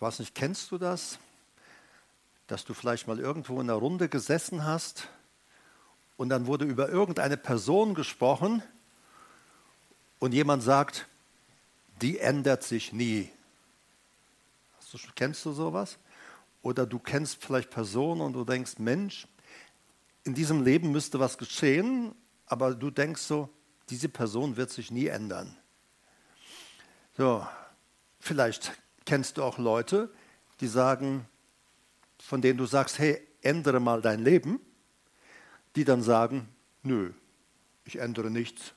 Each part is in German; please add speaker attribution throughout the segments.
Speaker 1: Ich weiß nicht, kennst du das? Dass du vielleicht mal irgendwo in einer Runde gesessen hast und dann wurde über irgendeine Person gesprochen und jemand sagt, die ändert sich nie. Du, kennst du sowas? Oder du kennst vielleicht Personen und du denkst, Mensch, in diesem Leben müsste was geschehen, aber du denkst so, diese Person wird sich nie ändern. So, vielleicht kennst du auch Leute, die sagen, von denen du sagst, hey, ändere mal dein Leben, die dann sagen, nö, ich ändere nichts.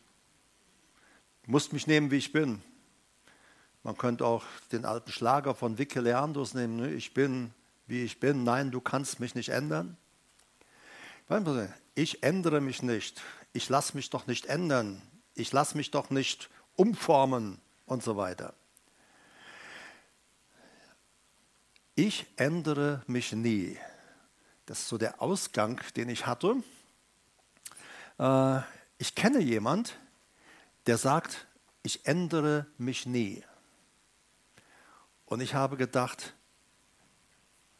Speaker 1: Du musst mich nehmen, wie ich bin. Man könnte auch den alten Schlager von Vicky Leandros nehmen, ne? ich bin, wie ich bin. Nein, du kannst mich nicht ändern. Ich ändere mich nicht. Ich lasse mich doch nicht ändern. Ich lasse mich doch nicht umformen und so weiter. Ich ändere mich nie. Das ist so der Ausgang, den ich hatte. Äh, ich kenne jemand, der sagt, ich ändere mich nie. Und ich habe gedacht,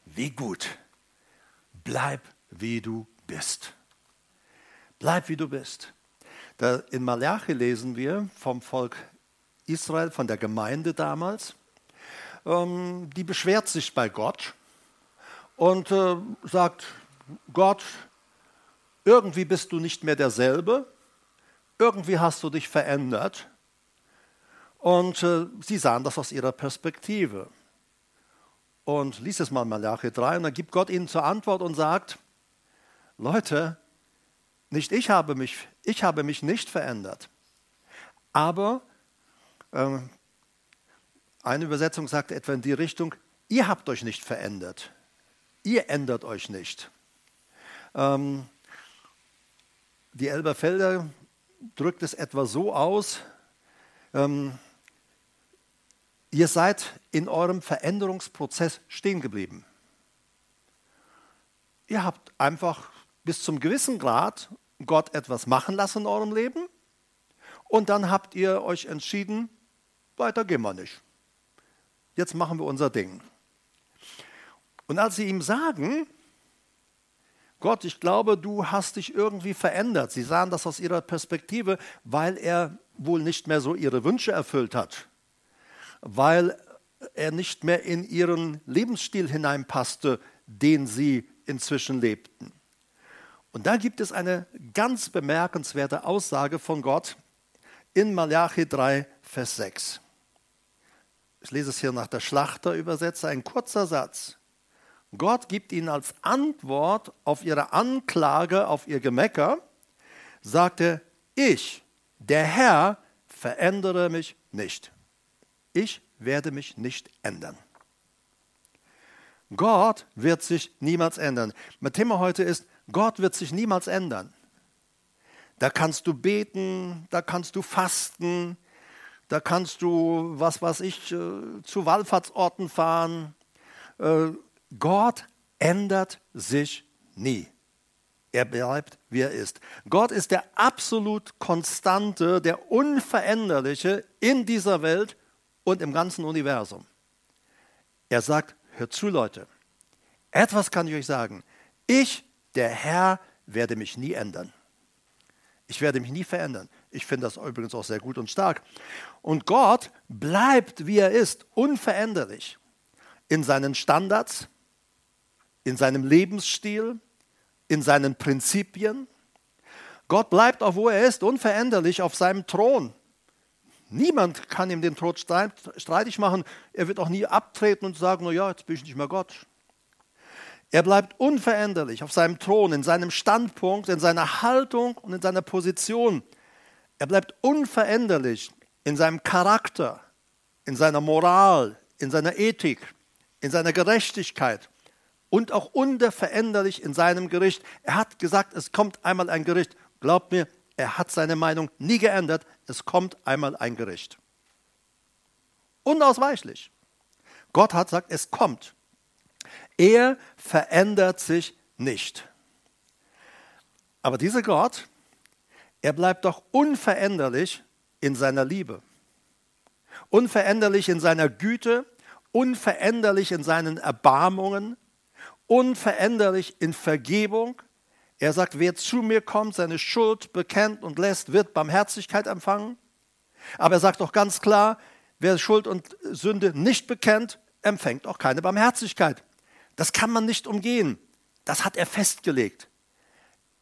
Speaker 1: wie gut, bleib wie du bist. Bleib wie du bist. Da in Malachi lesen wir vom Volk Israel, von der Gemeinde damals, ähm, die beschwert sich bei Gott und äh, sagt, Gott, irgendwie bist du nicht mehr derselbe, irgendwie hast du dich verändert. Und äh, sie sahen das aus ihrer Perspektive. Und lies es mal Malachi 3 und dann gibt Gott ihnen zur Antwort und sagt, Leute, nicht ich habe mich, ich habe mich nicht verändert. Aber äh, eine Übersetzung sagt etwa in die Richtung, ihr habt euch nicht verändert. Ihr ändert euch nicht. Ähm, die Elberfelder drückt es etwa so aus, ähm, ihr seid in eurem Veränderungsprozess stehen geblieben. Ihr habt einfach bis zum gewissen Grad Gott etwas machen lassen in eurem Leben und dann habt ihr euch entschieden, weiter gehen wir nicht. Jetzt machen wir unser Ding. Und als sie ihm sagen, Gott, ich glaube, du hast dich irgendwie verändert. Sie sahen das aus ihrer Perspektive, weil er wohl nicht mehr so ihre Wünsche erfüllt hat, weil er nicht mehr in ihren Lebensstil hineinpasste, den sie inzwischen lebten. Und da gibt es eine ganz bemerkenswerte Aussage von Gott in Malachi 3, Vers 6. Ich lese es hier nach der Schlachterübersetzer, ein kurzer Satz. Gott gibt ihnen als Antwort auf ihre Anklage, auf ihr Gemecker, sagte, ich, der Herr, verändere mich nicht. Ich werde mich nicht ändern. Gott wird sich niemals ändern. Mein Thema heute ist, Gott wird sich niemals ändern. Da kannst du beten, da kannst du fasten, da kannst du, was weiß ich, äh, zu Wallfahrtsorten fahren. Äh, Gott ändert sich nie. Er bleibt, wie er ist. Gott ist der absolut konstante, der unveränderliche in dieser Welt und im ganzen Universum. Er sagt, hört zu Leute, etwas kann ich euch sagen. Ich, der Herr, werde mich nie ändern. Ich werde mich nie verändern. Ich finde das übrigens auch sehr gut und stark. Und Gott bleibt, wie er ist, unveränderlich in seinen Standards, in seinem Lebensstil, in seinen Prinzipien. Gott bleibt auch, wo er ist, unveränderlich auf seinem Thron. Niemand kann ihm den Tod streitig machen. Er wird auch nie abtreten und sagen, ja, jetzt bin ich nicht mehr Gott. Er bleibt unveränderlich auf seinem Thron, in seinem Standpunkt, in seiner Haltung und in seiner Position. Er bleibt unveränderlich in seinem Charakter, in seiner Moral, in seiner Ethik, in seiner Gerechtigkeit und auch unveränderlich in seinem Gericht. Er hat gesagt, es kommt einmal ein Gericht. Glaubt mir, er hat seine Meinung nie geändert. Es kommt einmal ein Gericht. Unausweichlich. Gott hat gesagt, es kommt. Er verändert sich nicht. Aber dieser Gott, er bleibt doch unveränderlich in seiner Liebe, unveränderlich in seiner Güte, unveränderlich in seinen Erbarmungen, unveränderlich in Vergebung. Er sagt, wer zu mir kommt, seine Schuld bekennt und lässt, wird Barmherzigkeit empfangen. Aber er sagt auch ganz klar, wer Schuld und Sünde nicht bekennt, empfängt auch keine Barmherzigkeit. Das kann man nicht umgehen. Das hat er festgelegt.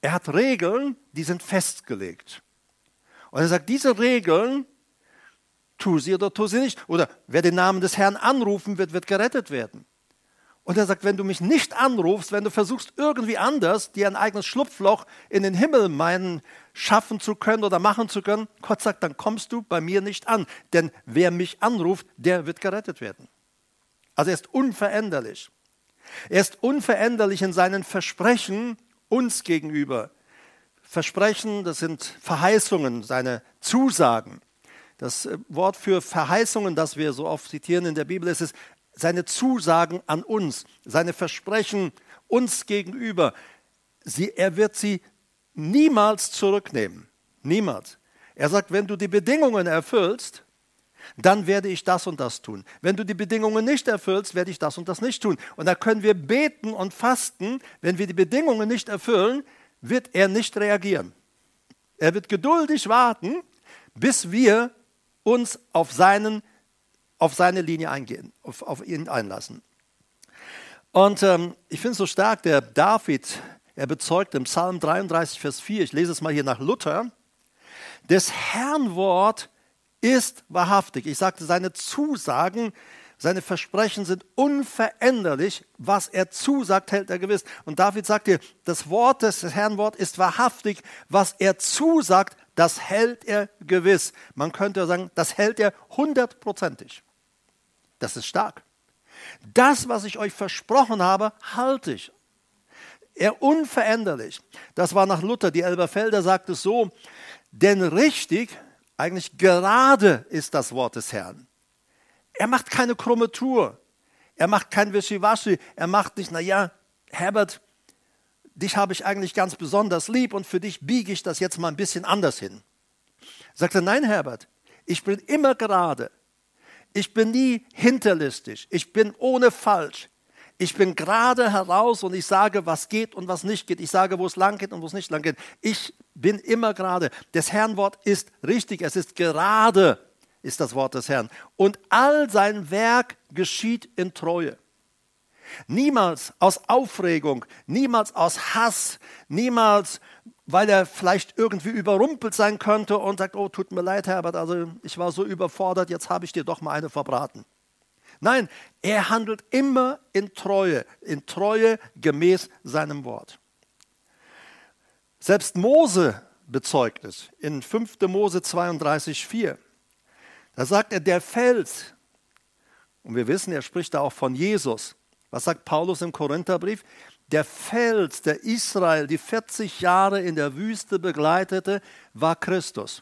Speaker 1: Er hat Regeln, die sind festgelegt. Und er sagt, diese Regeln, tu sie oder tu sie nicht. Oder wer den Namen des Herrn anrufen wird, wird gerettet werden. Und er sagt, wenn du mich nicht anrufst, wenn du versuchst irgendwie anders dir ein eigenes Schlupfloch in den Himmel meinen schaffen zu können oder machen zu können, Gott sagt, dann kommst du bei mir nicht an. Denn wer mich anruft, der wird gerettet werden. Also er ist unveränderlich. Er ist unveränderlich in seinen Versprechen uns gegenüber. Versprechen, das sind Verheißungen, seine Zusagen. Das äh, Wort für Verheißungen, das wir so oft zitieren in der Bibel, ist es seine Zusagen an uns, seine Versprechen uns gegenüber. Sie, er wird sie niemals zurücknehmen. Niemals. Er sagt, wenn du die Bedingungen erfüllst, dann werde ich das und das tun. Wenn du die Bedingungen nicht erfüllst, werde ich das und das nicht tun. Und da können wir beten und fasten. Wenn wir die Bedingungen nicht erfüllen, wird er nicht reagieren. Er wird geduldig warten, bis wir uns auf, seinen, auf seine Linie eingehen, auf, auf ihn einlassen. Und ähm, ich finde es so stark, der David, er bezeugt im Psalm 33, Vers 4, ich lese es mal hier nach Luther, des Herrn Wort ist wahrhaftig. Ich sagte, seine Zusagen, seine Versprechen sind unveränderlich. Was er zusagt, hält er gewiss. Und David sagt dir, das Wort des Herrn Wort ist wahrhaftig. Was er zusagt, das hält er gewiss. Man könnte sagen, das hält er hundertprozentig. Das ist stark. Das, was ich euch versprochen habe, halte ich. Er unveränderlich. Das war nach Luther. Die Elberfelder sagt es so, denn richtig eigentlich gerade ist das Wort des Herrn. Er macht keine krumme Tour. Er macht kein Wischiwaschi. Er macht nicht, naja, Herbert, dich habe ich eigentlich ganz besonders lieb und für dich biege ich das jetzt mal ein bisschen anders hin. Sagt er, nein, Herbert, ich bin immer gerade. Ich bin nie hinterlistig. Ich bin ohne falsch. Ich bin gerade heraus und ich sage, was geht und was nicht geht. Ich sage, wo es lang geht und wo es nicht lang geht. Ich bin immer gerade. Das Herrnwort ist richtig. Es ist gerade, ist das Wort des Herrn. Und all sein Werk geschieht in Treue. Niemals aus Aufregung, niemals aus Hass, niemals, weil er vielleicht irgendwie überrumpelt sein könnte und sagt, oh, tut mir leid, Herbert, also ich war so überfordert, jetzt habe ich dir doch mal eine verbraten. Nein, er handelt immer in Treue, in Treue gemäß seinem Wort. Selbst Mose bezeugt es in 5. Mose 32, 4. Da sagt er, der Fels, und wir wissen, er spricht da auch von Jesus. Was sagt Paulus im Korintherbrief? Der Fels, der Israel die 40 Jahre in der Wüste begleitete, war Christus.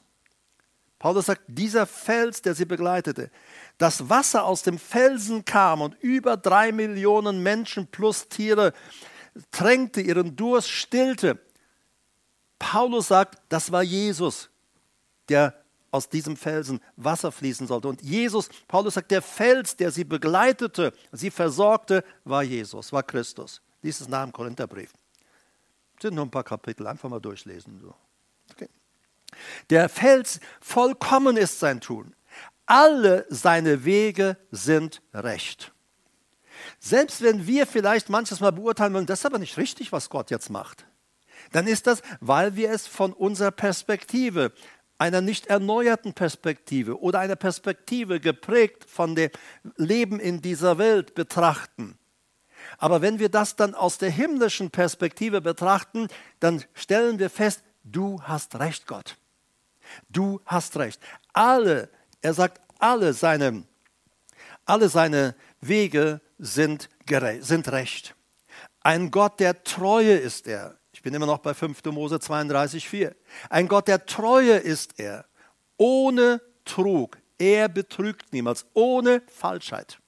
Speaker 1: Paulus sagt, dieser Fels, der sie begleitete, das Wasser aus dem Felsen kam und über drei Millionen Menschen plus Tiere tränkte, ihren Durst stillte. Paulus sagt, das war Jesus, der aus diesem Felsen Wasser fließen sollte. Und Jesus, Paulus sagt, der Fels, der sie begleitete, sie versorgte, war Jesus, war Christus. Dies ist nach dem Korintherbrief. Das sind nur ein paar Kapitel, einfach mal durchlesen. Okay. Der Fels, vollkommen ist sein Tun alle seine Wege sind recht. Selbst wenn wir vielleicht manches Mal beurteilen wollen, das ist aber nicht richtig, was Gott jetzt macht, dann ist das, weil wir es von unserer Perspektive, einer nicht erneuerten Perspektive oder einer Perspektive geprägt von dem Leben in dieser Welt betrachten. Aber wenn wir das dann aus der himmlischen Perspektive betrachten, dann stellen wir fest, du hast recht, Gott. Du hast recht. Alle er sagt, alle seine, alle seine Wege sind, sind recht. Ein Gott der Treue ist er. Ich bin immer noch bei 5. Mose 32, 4. Ein Gott der Treue ist er. Ohne Trug. Er betrügt niemals. Ohne Falschheit.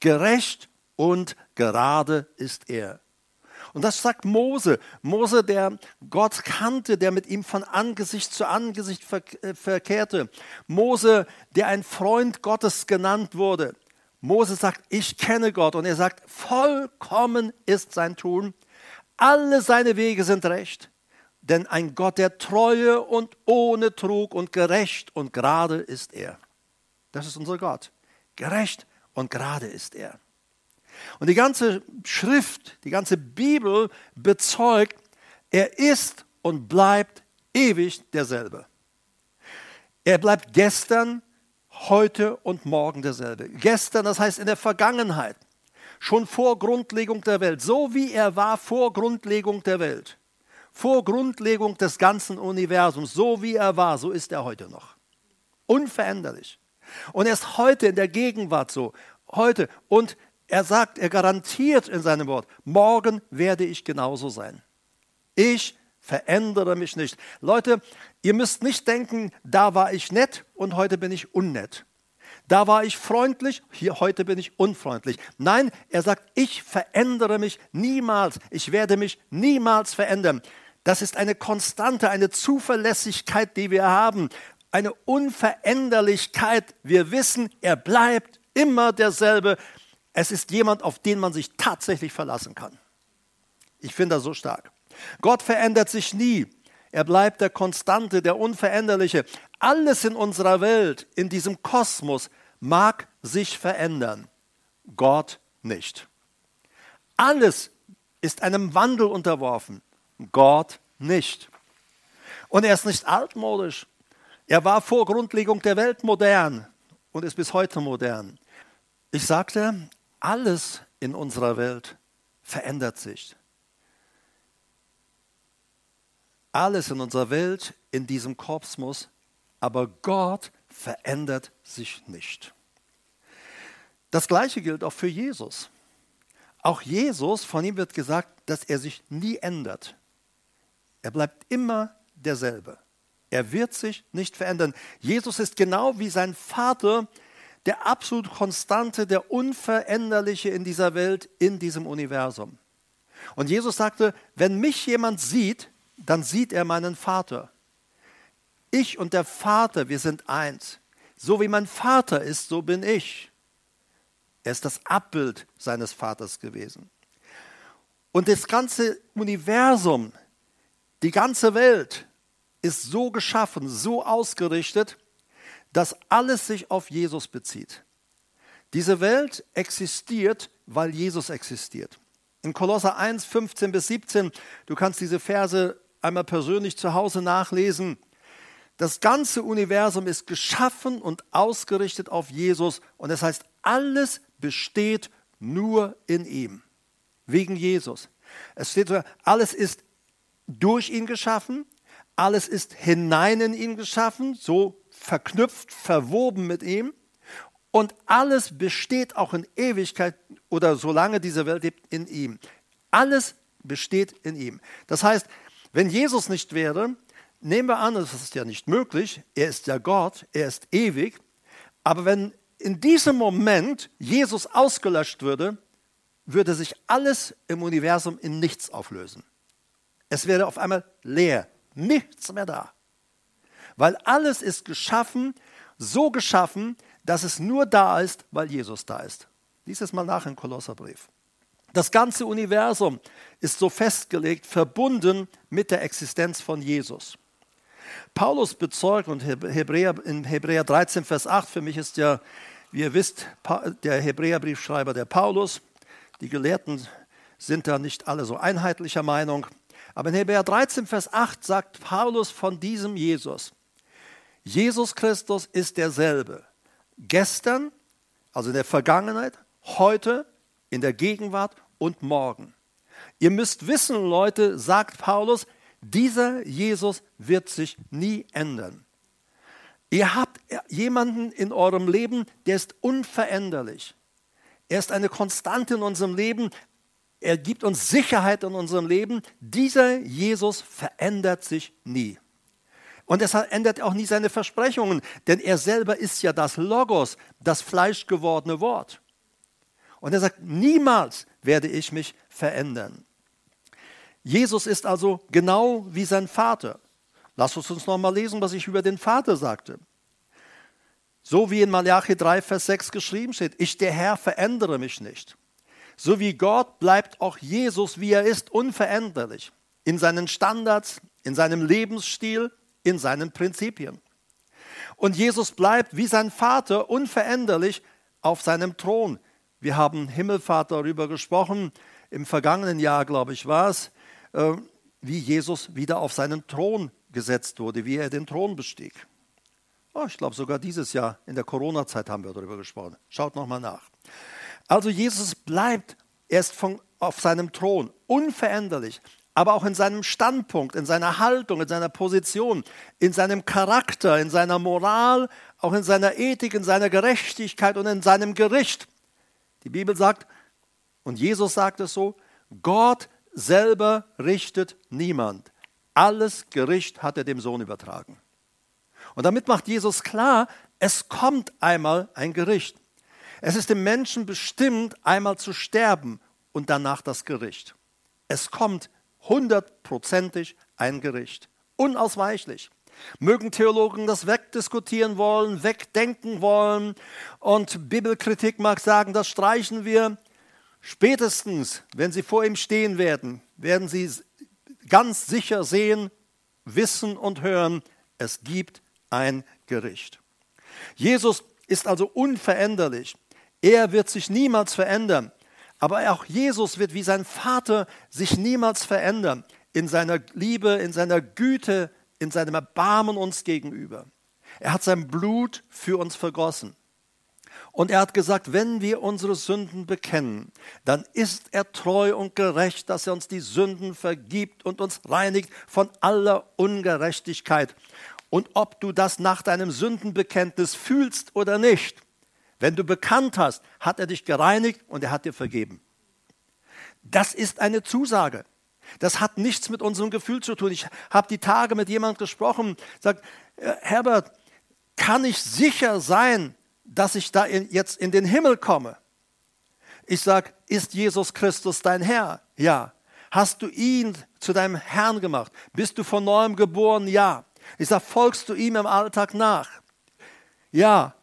Speaker 1: Gerecht und gerade ist er. Und das sagt Mose. Mose, der Gott kannte, der mit ihm von Angesicht zu Angesicht äh, verkehrte. Mose, der ein Freund Gottes genannt wurde. Moses sagt, ich kenne Gott. Und er sagt, vollkommen ist sein Tun. Alle seine Wege sind recht. Denn ein Gott der Treue und ohne Trug und gerecht und gerade ist er. Das ist unser Gott. Gerecht und gerade ist er. Und die ganze Schrift, die ganze Bibel bezeugt, er ist und bleibt ewig derselbe. Er bleibt gestern, heute und morgen derselbe. Gestern, das heißt in der Vergangenheit, schon vor Grundlegung der Welt, so wie er war vor Grundlegung der Welt, vor Grundlegung des ganzen Universums, so wie er war, so ist er heute noch. Unveränderlich. Und er ist heute in der Gegenwart so, heute. Und er sagt, er garantiert in seinem Wort, morgen werde ich genauso sein. Ich verändere mich nicht. Leute, ihr müsst nicht denken, da war ich nett und heute bin ich unnett. Da war ich freundlich, hier heute bin ich unfreundlich. Nein, er sagt, ich verändere mich niemals. Ich werde mich niemals verändern. Das ist eine Konstante, eine Zuverlässigkeit, die wir haben, eine Unveränderlichkeit. Wir wissen, er bleibt immer derselbe. Es ist jemand, auf den man sich tatsächlich verlassen kann. Ich finde das so stark. Gott verändert sich nie. Er bleibt der Konstante, der Unveränderliche. Alles in unserer Welt, in diesem Kosmos, mag sich verändern. Gott nicht. Alles ist einem Wandel unterworfen. Gott nicht. Und er ist nicht altmodisch. Er war vor Grundlegung der Welt modern und ist bis heute modern. Ich sagte, alles in unserer Welt verändert sich. Alles in unserer Welt, in diesem Kosmos, aber Gott verändert sich nicht. Das gleiche gilt auch für Jesus. Auch Jesus, von ihm wird gesagt, dass er sich nie ändert. Er bleibt immer derselbe. Er wird sich nicht verändern. Jesus ist genau wie sein Vater, der absolut Konstante, der Unveränderliche in dieser Welt, in diesem Universum. Und Jesus sagte, wenn mich jemand sieht, dann sieht er meinen Vater. Ich und der Vater, wir sind eins. So wie mein Vater ist, so bin ich. Er ist das Abbild seines Vaters gewesen. Und das ganze Universum, die ganze Welt ist so geschaffen, so ausgerichtet, dass alles sich auf Jesus bezieht. Diese Welt existiert, weil Jesus existiert. In Kolosser 1, 15 bis 17, du kannst diese Verse einmal persönlich zu Hause nachlesen. Das ganze Universum ist geschaffen und ausgerichtet auf Jesus und das heißt, alles besteht nur in ihm, wegen Jesus. Es steht so, alles ist durch ihn geschaffen, alles ist hinein in ihn geschaffen, so verknüpft, verwoben mit ihm. Und alles besteht auch in Ewigkeit oder solange diese Welt lebt, in ihm. Alles besteht in ihm. Das heißt, wenn Jesus nicht wäre, nehmen wir an, das ist ja nicht möglich, er ist ja Gott, er ist ewig, aber wenn in diesem Moment Jesus ausgelöscht würde, würde sich alles im Universum in nichts auflösen. Es wäre auf einmal leer, nichts mehr da. Weil alles ist geschaffen, so geschaffen, dass es nur da ist, weil Jesus da ist. Lies es mal nach im Kolosserbrief. Das ganze Universum ist so festgelegt, verbunden mit der Existenz von Jesus. Paulus bezeugt und Hebräer, in Hebräer 13, Vers 8, für mich ist ja, wie ihr wisst, der Hebräerbriefschreiber der Paulus. Die Gelehrten sind da nicht alle so einheitlicher Meinung. Aber in Hebräer 13, Vers 8 sagt Paulus von diesem Jesus, Jesus Christus ist derselbe. Gestern, also in der Vergangenheit, heute, in der Gegenwart und morgen. Ihr müsst wissen, Leute, sagt Paulus, dieser Jesus wird sich nie ändern. Ihr habt jemanden in eurem Leben, der ist unveränderlich. Er ist eine Konstante in unserem Leben. Er gibt uns Sicherheit in unserem Leben. Dieser Jesus verändert sich nie. Und deshalb ändert er auch nie seine Versprechungen, denn er selber ist ja das Logos, das fleischgewordene Wort. Und er sagt, niemals werde ich mich verändern. Jesus ist also genau wie sein Vater. Lass uns uns noch mal lesen, was ich über den Vater sagte. So wie in Malachi 3, Vers 6 geschrieben steht, ich der Herr verändere mich nicht. So wie Gott bleibt auch Jesus, wie er ist, unveränderlich. In seinen Standards, in seinem Lebensstil, in seinen Prinzipien. Und Jesus bleibt wie sein Vater unveränderlich auf seinem Thron. Wir haben Himmelfahrt darüber gesprochen, im vergangenen Jahr, glaube ich, war es, äh, wie Jesus wieder auf seinen Thron gesetzt wurde, wie er den Thron bestieg. Oh, ich glaube, sogar dieses Jahr in der Corona-Zeit haben wir darüber gesprochen. Schaut nochmal nach. Also Jesus bleibt erst von, auf seinem Thron, unveränderlich, aber auch in seinem Standpunkt, in seiner Haltung, in seiner Position, in seinem Charakter, in seiner Moral, auch in seiner Ethik, in seiner Gerechtigkeit und in seinem Gericht. Die Bibel sagt, und Jesus sagt es so, Gott selber richtet niemand. Alles Gericht hat er dem Sohn übertragen. Und damit macht Jesus klar, es kommt einmal ein Gericht. Es ist dem Menschen bestimmt, einmal zu sterben und danach das Gericht. Es kommt hundertprozentig ein Gericht. Unausweichlich. Mögen Theologen das wegdiskutieren wollen, wegdenken wollen und Bibelkritik mag sagen, das streichen wir. Spätestens, wenn sie vor ihm stehen werden, werden sie ganz sicher sehen, wissen und hören, es gibt ein Gericht. Jesus ist also unveränderlich. Er wird sich niemals verändern. Aber auch Jesus wird wie sein Vater sich niemals verändern in seiner Liebe, in seiner Güte, in seinem Erbarmen uns gegenüber. Er hat sein Blut für uns vergossen. Und er hat gesagt, wenn wir unsere Sünden bekennen, dann ist er treu und gerecht, dass er uns die Sünden vergibt und uns reinigt von aller Ungerechtigkeit. Und ob du das nach deinem Sündenbekenntnis fühlst oder nicht, wenn du bekannt hast, hat er dich gereinigt und er hat dir vergeben. Das ist eine Zusage. Das hat nichts mit unserem Gefühl zu tun. Ich habe die Tage mit jemandem gesprochen, sagt, äh, Herbert, kann ich sicher sein, dass ich da in, jetzt in den Himmel komme? Ich sage, ist Jesus Christus dein Herr? Ja. Hast du ihn zu deinem Herrn gemacht? Bist du von neuem geboren? Ja. Ich sage, folgst du ihm im Alltag nach? Ja.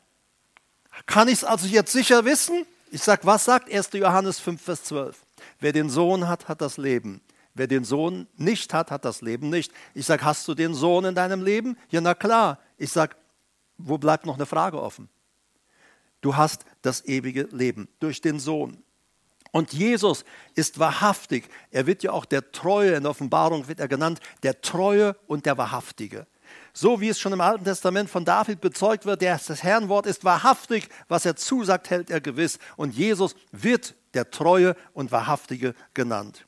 Speaker 1: Kann ich es also jetzt sicher wissen? Ich sage, was sagt 1. Johannes 5, Vers 12? Wer den Sohn hat, hat das Leben. Wer den Sohn nicht hat, hat das Leben nicht. Ich sage, hast du den Sohn in deinem Leben? Ja, na klar. Ich sage, wo bleibt noch eine Frage offen? Du hast das ewige Leben durch den Sohn. Und Jesus ist wahrhaftig. Er wird ja auch der Treue, in der Offenbarung wird er genannt, der Treue und der Wahrhaftige. So wie es schon im Alten Testament von David bezeugt wird, das Herrnwort ist wahrhaftig, was er zusagt, hält er gewiss. Und Jesus wird der Treue und Wahrhaftige genannt.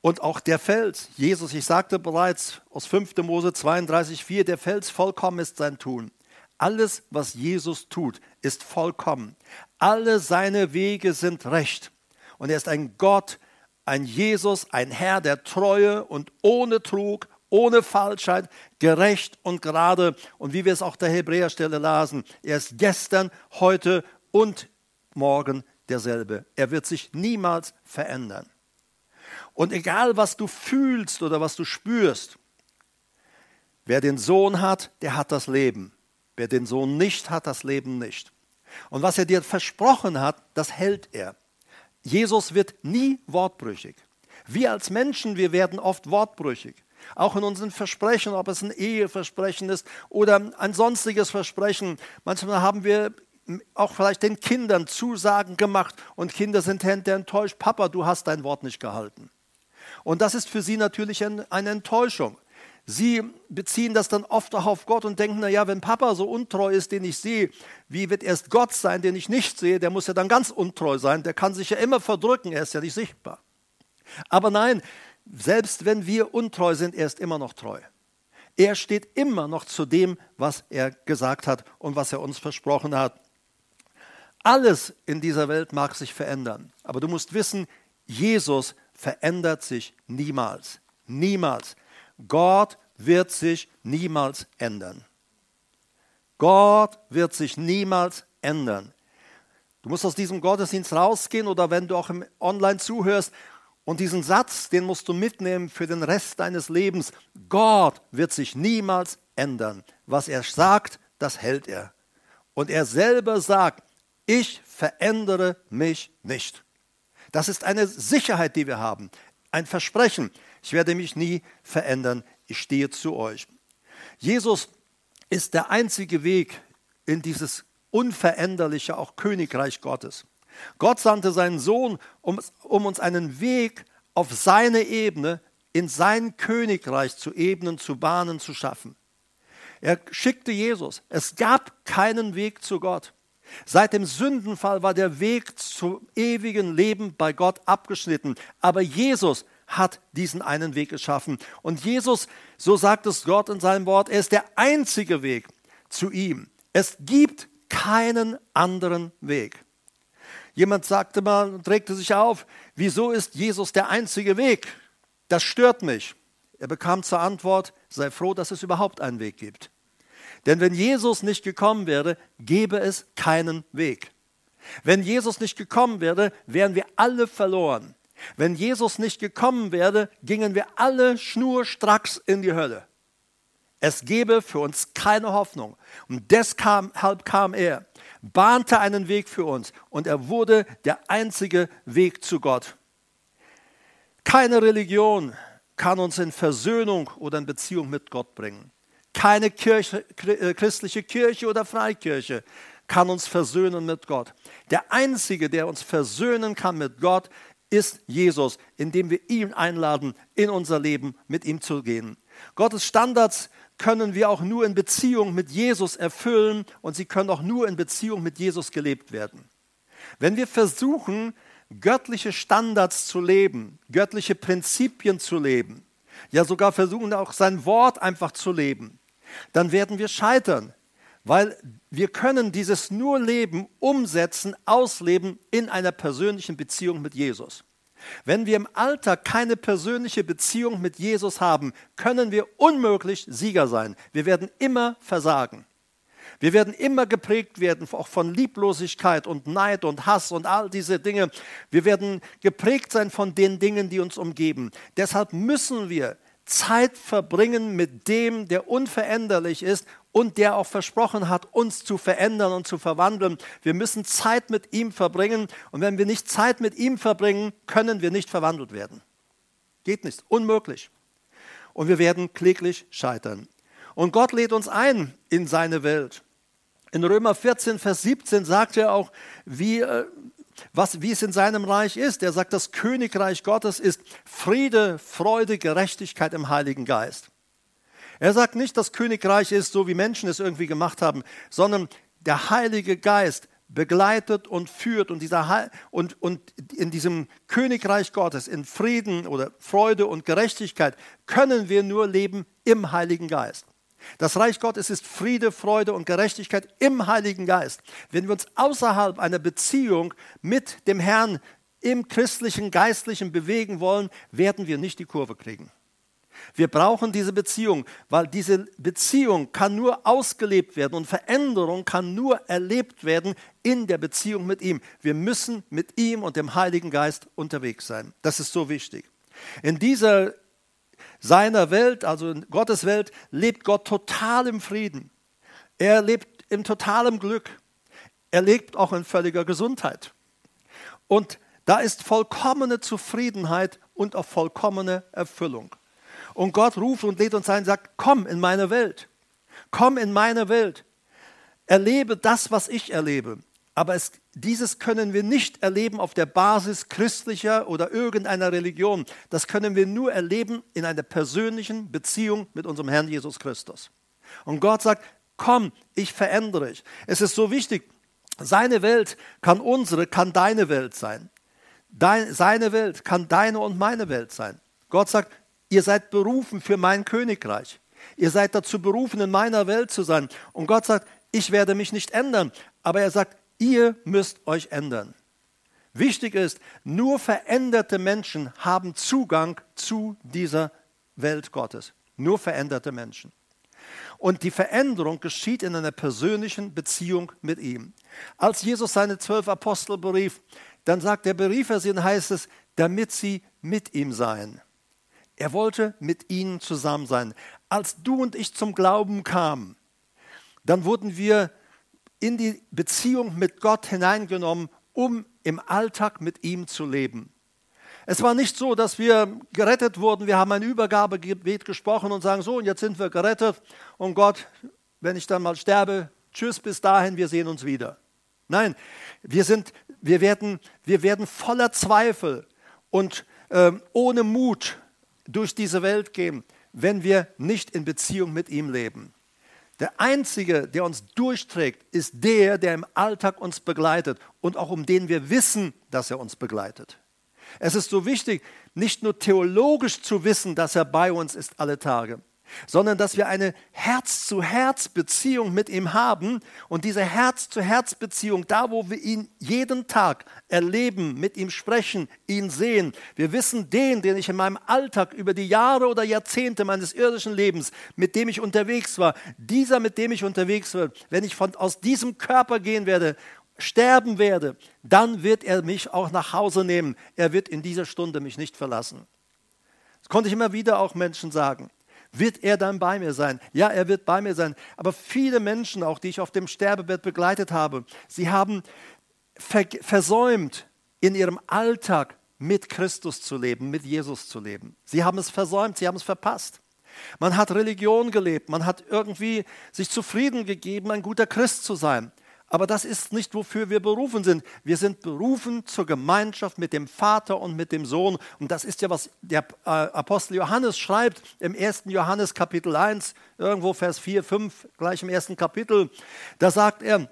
Speaker 1: Und auch der Fels, Jesus, ich sagte bereits aus 5. Mose 32,4, der Fels vollkommen ist sein Tun. Alles, was Jesus tut, ist vollkommen. Alle seine Wege sind recht. Und er ist ein Gott, ein Jesus, ein Herr der Treue und ohne Trug ohne Falschheit, gerecht und gerade. Und wie wir es auch der Hebräerstelle lasen, er ist gestern, heute und morgen derselbe. Er wird sich niemals verändern. Und egal, was du fühlst oder was du spürst, wer den Sohn hat, der hat das Leben. Wer den Sohn nicht hat, das Leben nicht. Und was er dir versprochen hat, das hält er. Jesus wird nie wortbrüchig. Wir als Menschen, wir werden oft wortbrüchig. Auch in unseren Versprechen, ob es ein Eheversprechen ist oder ein sonstiges Versprechen. Manchmal haben wir auch vielleicht den Kindern Zusagen gemacht und Kinder sind hinterher enttäuscht. Papa, du hast dein Wort nicht gehalten. Und das ist für sie natürlich eine Enttäuschung. Sie beziehen das dann oft auch auf Gott und denken, naja, wenn Papa so untreu ist, den ich sehe, wie wird erst Gott sein, den ich nicht sehe? Der muss ja dann ganz untreu sein. Der kann sich ja immer verdrücken, er ist ja nicht sichtbar. Aber nein, selbst wenn wir untreu sind, er ist immer noch treu. Er steht immer noch zu dem, was er gesagt hat und was er uns versprochen hat. Alles in dieser Welt mag sich verändern, aber du musst wissen, Jesus verändert sich niemals. Niemals. Gott wird sich niemals ändern. Gott wird sich niemals ändern. Du musst aus diesem Gottesdienst rausgehen oder wenn du auch im Online zuhörst und diesen Satz, den musst du mitnehmen für den Rest deines Lebens. Gott wird sich niemals ändern. Was er sagt, das hält er. Und er selber sagt, ich verändere mich nicht. Das ist eine Sicherheit, die wir haben, ein Versprechen. Ich werde mich nie verändern, ich stehe zu euch. Jesus ist der einzige Weg in dieses unveränderliche, auch Königreich Gottes. Gott sandte seinen Sohn, um, um uns einen Weg auf seine Ebene, in sein Königreich zu ebnen, zu bahnen, zu schaffen. Er schickte Jesus. Es gab keinen Weg zu Gott. Seit dem Sündenfall war der Weg zum ewigen Leben bei Gott abgeschnitten. Aber Jesus hat diesen einen Weg geschaffen. Und Jesus, so sagt es Gott in seinem Wort, er ist der einzige Weg zu ihm. Es gibt keinen anderen Weg. Jemand sagte mal und regte sich auf, wieso ist Jesus der einzige Weg? Das stört mich. Er bekam zur Antwort, sei froh, dass es überhaupt einen Weg gibt. Denn wenn Jesus nicht gekommen wäre, gäbe es keinen Weg. Wenn Jesus nicht gekommen wäre, wären wir alle verloren. Wenn Jesus nicht gekommen wäre, gingen wir alle schnurstracks in die Hölle. Es gäbe für uns keine Hoffnung. Und deshalb kam er, bahnte einen Weg für uns und er wurde der einzige Weg zu Gott. Keine Religion kann uns in Versöhnung oder in Beziehung mit Gott bringen. Keine Kirche, äh, christliche Kirche oder Freikirche kann uns versöhnen mit Gott. Der Einzige, der uns versöhnen kann mit Gott, ist Jesus, indem wir ihn einladen, in unser Leben mit ihm zu gehen. Gottes Standards können wir auch nur in Beziehung mit Jesus erfüllen und sie können auch nur in Beziehung mit Jesus gelebt werden. Wenn wir versuchen, göttliche Standards zu leben, göttliche Prinzipien zu leben, ja sogar versuchen auch sein Wort einfach zu leben, dann werden wir scheitern, weil wir können dieses nur leben, umsetzen, ausleben in einer persönlichen Beziehung mit Jesus. Wenn wir im Alltag keine persönliche Beziehung mit Jesus haben, können wir unmöglich Sieger sein. Wir werden immer versagen. Wir werden immer geprägt werden, auch von Lieblosigkeit und Neid und Hass und all diese Dinge. Wir werden geprägt sein von den Dingen, die uns umgeben. Deshalb müssen wir Zeit verbringen mit dem, der unveränderlich ist und der auch versprochen hat, uns zu verändern und zu verwandeln. Wir müssen Zeit mit ihm verbringen und wenn wir nicht Zeit mit ihm verbringen, können wir nicht verwandelt werden. Geht nicht, unmöglich. Und wir werden kläglich scheitern. Und Gott lädt uns ein in seine Welt. In Römer 14, Vers 17 sagt er auch, wie, äh, was, wie es in seinem Reich ist. Er sagt, das Königreich Gottes ist Friede, Freude, Gerechtigkeit im Heiligen Geist. Er sagt nicht, das Königreich ist so, wie Menschen es irgendwie gemacht haben, sondern der Heilige Geist begleitet und führt und, dieser, und, und in diesem Königreich Gottes, in Frieden oder Freude und Gerechtigkeit, können wir nur leben im Heiligen Geist. Das Reich Gottes ist Friede, Freude und Gerechtigkeit im Heiligen Geist. Wenn wir uns außerhalb einer Beziehung mit dem Herrn im christlichen, geistlichen bewegen wollen, werden wir nicht die Kurve kriegen. Wir brauchen diese Beziehung, weil diese Beziehung kann nur ausgelebt werden und Veränderung kann nur erlebt werden in der Beziehung mit ihm. Wir müssen mit ihm und dem Heiligen Geist unterwegs sein. Das ist so wichtig. In dieser seiner Welt, also in Gottes Welt, lebt Gott total im Frieden. Er lebt in totalem Glück. Er lebt auch in völliger Gesundheit. Und da ist vollkommene Zufriedenheit und auch vollkommene Erfüllung. Und Gott ruft und lädt uns ein und sagt, komm in meine Welt. Komm in meine Welt. Erlebe das, was ich erlebe. Aber es, dieses können wir nicht erleben auf der Basis christlicher oder irgendeiner Religion. Das können wir nur erleben in einer persönlichen Beziehung mit unserem Herrn Jesus Christus. Und Gott sagt, komm, ich verändere dich. Es ist so wichtig, seine Welt kann unsere, kann deine Welt sein. Dein, seine Welt kann deine und meine Welt sein. Gott sagt, ihr seid berufen für mein Königreich. Ihr seid dazu berufen, in meiner Welt zu sein. Und Gott sagt, ich werde mich nicht ändern. Aber er sagt, Ihr müsst euch ändern. Wichtig ist, nur veränderte Menschen haben Zugang zu dieser Welt Gottes. Nur veränderte Menschen. Und die Veränderung geschieht in einer persönlichen Beziehung mit ihm. Als Jesus seine zwölf Apostel berief, dann sagt er, berief er sie und heißt es, damit sie mit ihm seien. Er wollte mit ihnen zusammen sein. Als du und ich zum Glauben kamen, dann wurden wir in die Beziehung mit Gott hineingenommen, um im Alltag mit ihm zu leben. Es war nicht so, dass wir gerettet wurden, wir haben ein Übergabegebet gesprochen und sagen, so, und jetzt sind wir gerettet und Gott, wenn ich dann mal sterbe, tschüss bis dahin, wir sehen uns wieder. Nein, wir, sind, wir, werden, wir werden voller Zweifel und äh, ohne Mut durch diese Welt gehen, wenn wir nicht in Beziehung mit ihm leben. Der Einzige, der uns durchträgt, ist der, der im Alltag uns begleitet und auch um den wir wissen, dass er uns begleitet. Es ist so wichtig, nicht nur theologisch zu wissen, dass er bei uns ist alle Tage, sondern dass wir eine Herz-zu-Herz-Beziehung mit ihm haben und diese Herz-zu-Herz-Beziehung, da wo wir ihn jeden Tag erleben, mit ihm sprechen, ihn sehen, wir wissen den, den ich in meinem Alltag über die Jahre oder Jahrzehnte meines irdischen Lebens, mit dem ich unterwegs war, dieser, mit dem ich unterwegs war, wenn ich von, aus diesem Körper gehen werde sterben werde, dann wird er mich auch nach Hause nehmen. Er wird in dieser Stunde mich nicht verlassen. Das konnte ich immer wieder auch Menschen sagen. Wird er dann bei mir sein? Ja, er wird bei mir sein. Aber viele Menschen, auch die ich auf dem Sterbebett begleitet habe, sie haben versäumt, in ihrem Alltag mit Christus zu leben, mit Jesus zu leben. Sie haben es versäumt, sie haben es verpasst. Man hat Religion gelebt, man hat irgendwie sich zufrieden gegeben, ein guter Christ zu sein. Aber das ist nicht, wofür wir berufen sind. Wir sind berufen zur Gemeinschaft mit dem Vater und mit dem Sohn. Und das ist ja, was der äh, Apostel Johannes schreibt im 1. Johannes Kapitel 1, irgendwo Vers 4, 5, gleich im ersten Kapitel. Da sagt er,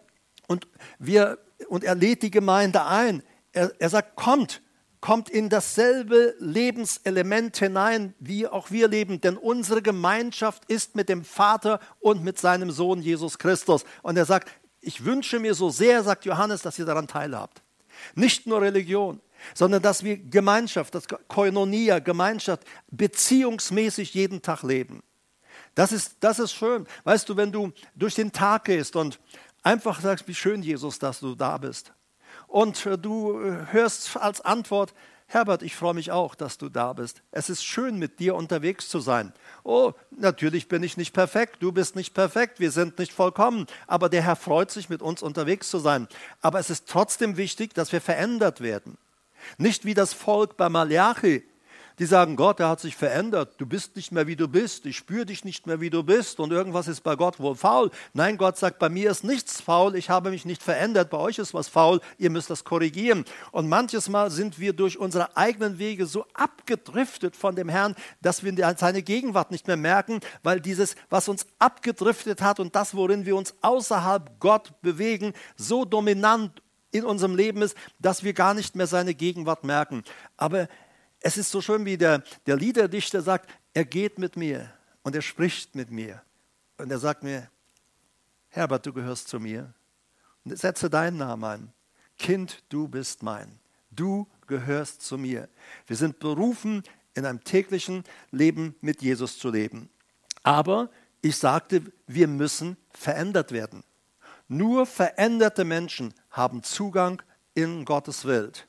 Speaker 1: und, wir, und er lädt die Gemeinde ein. Er, er sagt, kommt, kommt in dasselbe Lebenselement hinein, wie auch wir leben, denn unsere Gemeinschaft ist mit dem Vater und mit seinem Sohn Jesus Christus. Und er sagt, ich wünsche mir so sehr, sagt Johannes, dass ihr daran teilhabt. Nicht nur Religion, sondern dass wir Gemeinschaft, das Koinonia, Gemeinschaft, beziehungsmäßig jeden Tag leben. Das ist, das ist schön. Weißt du, wenn du durch den Tag gehst und einfach sagst, wie schön, Jesus, dass du da bist. Und äh, du äh, hörst als Antwort, Herbert, ich freue mich auch, dass du da bist. Es ist schön, mit dir unterwegs zu sein. Oh, natürlich bin ich nicht perfekt, du bist nicht perfekt, wir sind nicht vollkommen, aber der Herr freut sich, mit uns unterwegs zu sein. Aber es ist trotzdem wichtig, dass wir verändert werden. Nicht wie das Volk bei Malachi, die sagen, Gott, der hat sich verändert, du bist nicht mehr wie du bist, ich spüre dich nicht mehr wie du bist und irgendwas ist bei Gott wohl faul. Nein, Gott sagt, bei mir ist nichts faul, ich habe mich nicht verändert, bei euch ist was faul, ihr müsst das korrigieren. Und manches Mal sind wir durch unsere eigenen Wege so abgedriftet von dem Herrn, dass wir seine Gegenwart nicht mehr merken, weil dieses, was uns abgedriftet hat und das, worin wir uns außerhalb Gott bewegen, so dominant in unserem Leben ist, dass wir gar nicht mehr seine Gegenwart merken. Aber es ist so schön, wie der, der Liederdichter sagt, er geht mit mir und er spricht mit mir. Und er sagt mir, Herbert, du gehörst zu mir. Und setze deinen Namen ein. Kind, du bist mein. Du gehörst zu mir. Wir sind berufen, in einem täglichen Leben mit Jesus zu leben. Aber ich sagte, wir müssen verändert werden. Nur veränderte Menschen haben Zugang in Gottes Welt.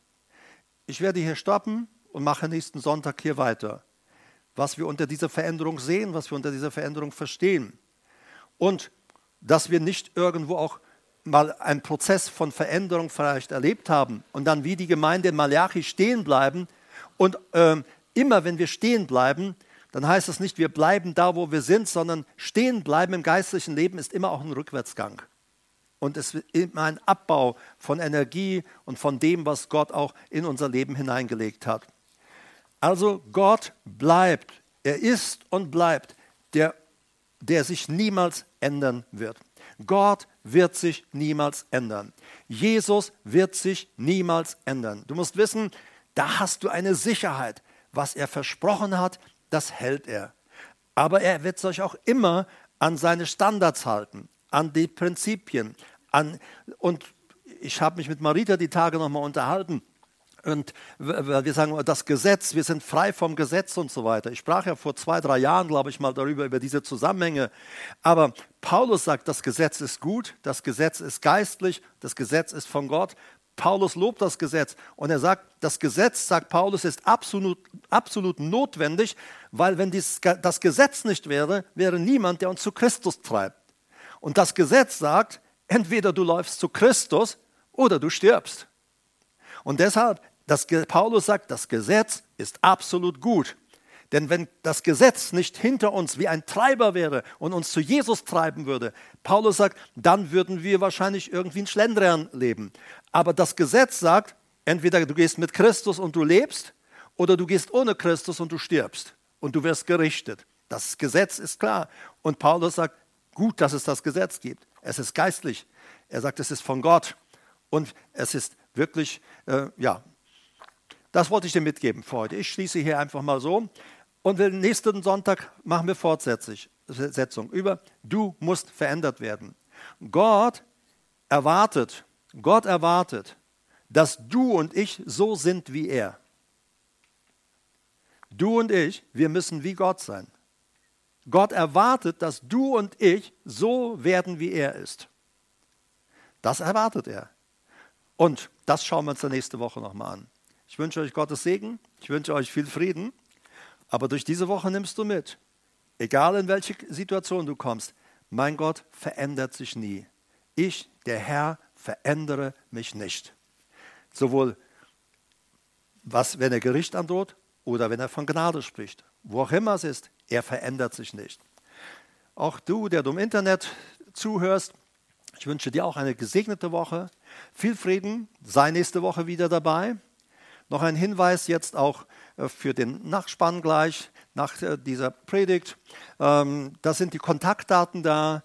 Speaker 1: Ich werde hier stoppen und mache nächsten Sonntag hier weiter. Was wir unter dieser Veränderung sehen, was wir unter dieser Veränderung verstehen. Und dass wir nicht irgendwo auch mal einen Prozess von Veränderung vielleicht erlebt haben und dann wie die Gemeinde in Malachi stehen bleiben. Und äh, immer wenn wir stehen bleiben, dann heißt es nicht, wir bleiben da, wo wir sind, sondern stehen bleiben im geistlichen Leben ist immer auch ein Rückwärtsgang und es ist immer ein Abbau von Energie und von dem, was Gott auch in unser Leben hineingelegt hat. Also Gott bleibt, er ist und bleibt, der, der sich niemals ändern wird. Gott wird sich niemals ändern. Jesus wird sich niemals ändern. Du musst wissen, da hast du eine Sicherheit. Was er versprochen hat, das hält er. Aber er wird sich auch immer an seine Standards halten, an die Prinzipien. An, und ich habe mich mit Marita die Tage nochmal unterhalten. Und wir sagen das Gesetz, wir sind frei vom Gesetz und so weiter. Ich sprach ja vor zwei, drei Jahren, glaube ich, mal darüber, über diese Zusammenhänge. Aber Paulus sagt, das Gesetz ist gut, das Gesetz ist geistlich, das Gesetz ist von Gott. Paulus lobt das Gesetz und er sagt, das Gesetz, sagt Paulus, ist absolut, absolut notwendig, weil wenn dies, das Gesetz nicht wäre, wäre niemand, der uns zu Christus treibt. Und das Gesetz sagt, entweder du läufst zu Christus oder du stirbst. Und deshalb, das, Paulus sagt, das Gesetz ist absolut gut. Denn wenn das Gesetz nicht hinter uns wie ein Treiber wäre und uns zu Jesus treiben würde, Paulus sagt, dann würden wir wahrscheinlich irgendwie ein Schlendrian leben. Aber das Gesetz sagt, entweder du gehst mit Christus und du lebst, oder du gehst ohne Christus und du stirbst und du wirst gerichtet. Das Gesetz ist klar. Und Paulus sagt, gut, dass es das Gesetz gibt. Es ist geistlich. Er sagt, es ist von Gott. Und es ist wirklich, äh, ja, das wollte ich dir mitgeben für heute. Ich schließe hier einfach mal so. Und nächsten Sonntag machen wir Fortsetzung über, du musst verändert werden. Gott erwartet, Gott erwartet, dass du und ich so sind wie er. Du und ich, wir müssen wie Gott sein. Gott erwartet, dass du und ich so werden, wie er ist. Das erwartet er. Und das schauen wir uns nächste Woche nochmal an. Ich wünsche euch Gottes Segen, ich wünsche euch viel Frieden, aber durch diese Woche nimmst du mit, egal in welche Situation du kommst, mein Gott verändert sich nie. Ich, der Herr, verändere mich nicht. Sowohl was, wenn er Gericht androht, oder wenn er von Gnade spricht. Wo auch immer es ist, er verändert sich nicht. Auch du, der du im Internet zuhörst, ich wünsche dir auch eine gesegnete Woche. Viel Frieden, sei nächste Woche wieder dabei. Noch ein Hinweis jetzt auch äh, für den Nachspann gleich, nach äh, dieser Predigt. Ähm, da sind die Kontaktdaten da.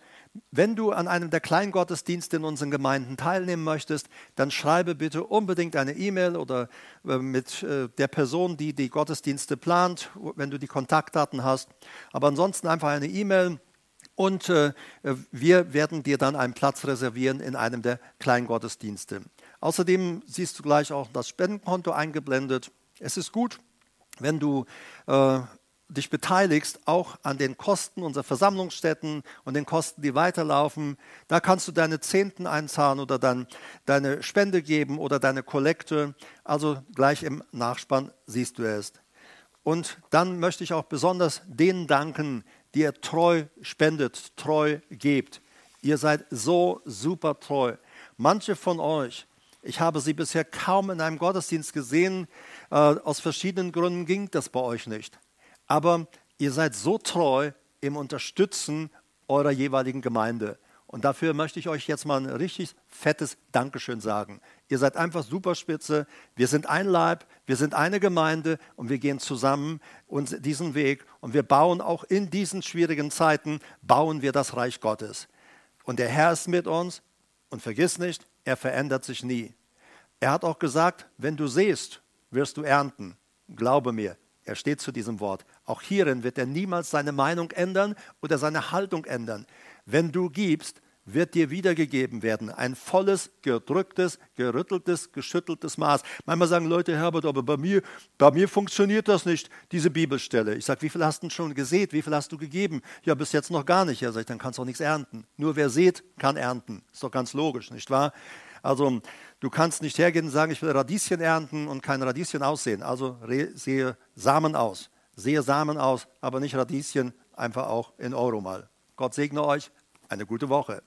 Speaker 1: Wenn du an einem der Kleingottesdienste in unseren Gemeinden teilnehmen möchtest, dann schreibe bitte unbedingt eine E-Mail oder äh, mit der Person, die die Gottesdienste plant, wenn du die Kontaktdaten hast. Aber ansonsten einfach eine E-Mail und wir werden dir dann einen Platz reservieren in einem der Kleingottesdienste. Außerdem siehst du gleich auch das Spendenkonto eingeblendet. Es ist gut, wenn du dich beteiligst, auch an den Kosten unserer Versammlungsstätten und den Kosten, die weiterlaufen. Da kannst du deine Zehnten einzahlen oder dann deine Spende geben oder deine Kollekte. Also gleich im Nachspann siehst du es. Und dann möchte ich auch besonders denen danken, die ihr treu spendet, treu gebt. Ihr seid so super treu. Manche von euch, ich habe sie bisher kaum in einem Gottesdienst gesehen, äh, aus verschiedenen Gründen ging das bei euch nicht aber ihr seid so treu im Unterstützen eurer jeweiligen Gemeinde. Und dafür möchte ich euch jetzt mal ein richtig fettes Dankeschön sagen. Ihr seid einfach superspitze. Wir sind ein Leib, wir sind eine Gemeinde und wir gehen zusammen diesen Weg und wir bauen auch in diesen schwierigen Zeiten, bauen wir das Reich Gottes. Und der Herr ist mit uns und vergiss nicht, er verändert sich nie. Er hat auch gesagt, wenn du siehst, wirst du ernten. Glaube mir, er steht zu diesem Wort. Auch hierin wird er niemals seine Meinung ändern oder seine Haltung ändern. Wenn du gibst, wird dir wiedergegeben werden. Ein volles, gedrücktes, gerütteltes, geschütteltes Maß. Manchmal sagen Leute, Herbert, aber bei mir, bei mir funktioniert das nicht, diese Bibelstelle. Ich sage, wie viel hast du schon gesät? Wie viel hast du gegeben? Ja, bis jetzt noch gar nicht. Ja, sag ich, dann kannst du auch nichts ernten. Nur wer sät, kann ernten. Ist doch ganz logisch, nicht wahr? Also du kannst nicht hergehen und sagen, ich will Radieschen ernten und kein Radieschen aussehen. Also sehe Samen aus. Sehe Samen aus, aber nicht Radieschen, einfach auch in Euro mal. Gott segne euch. Eine gute Woche.